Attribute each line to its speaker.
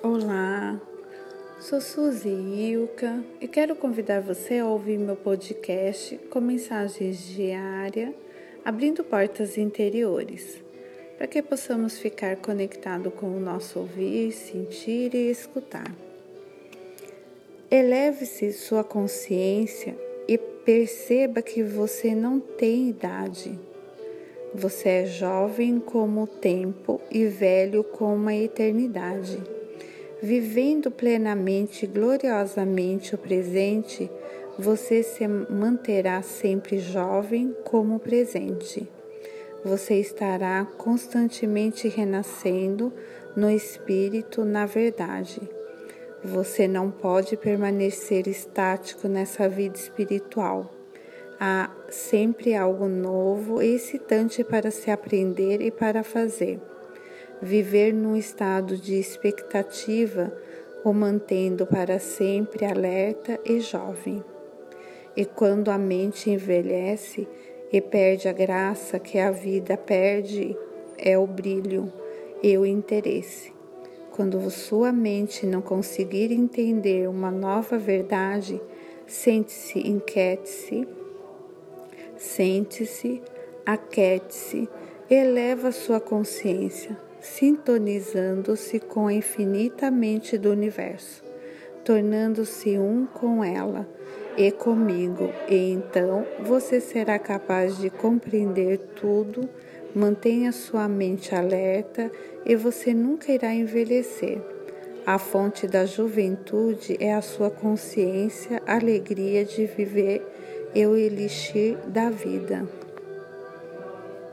Speaker 1: Olá, sou Suzy Ilka e quero convidar você a ouvir meu podcast com mensagens diárias, abrindo portas interiores, para que possamos ficar conectados com o nosso ouvir, sentir e escutar. Eleve-se sua consciência e perceba que você não tem idade. Você é jovem como o tempo e velho como a eternidade vivendo plenamente e gloriosamente o presente, você se manterá sempre jovem como presente. Você estará constantemente renascendo no espírito, na verdade. Você não pode permanecer estático nessa vida espiritual. Há sempre algo novo e excitante para se aprender e para fazer viver num estado de expectativa o mantendo para sempre alerta e jovem. E quando a mente envelhece e perde a graça que a vida perde, é o brilho e o interesse. Quando sua mente não conseguir entender uma nova verdade, sente-se, inquiete-se, sente-se, aquete-se, eleva sua consciência sintonizando-se com a infinita mente do universo, tornando-se um com ela e comigo, e então você será capaz de compreender tudo. Mantenha sua mente alerta e você nunca irá envelhecer. A fonte da juventude é a sua consciência, alegria de viver e o elixir da vida.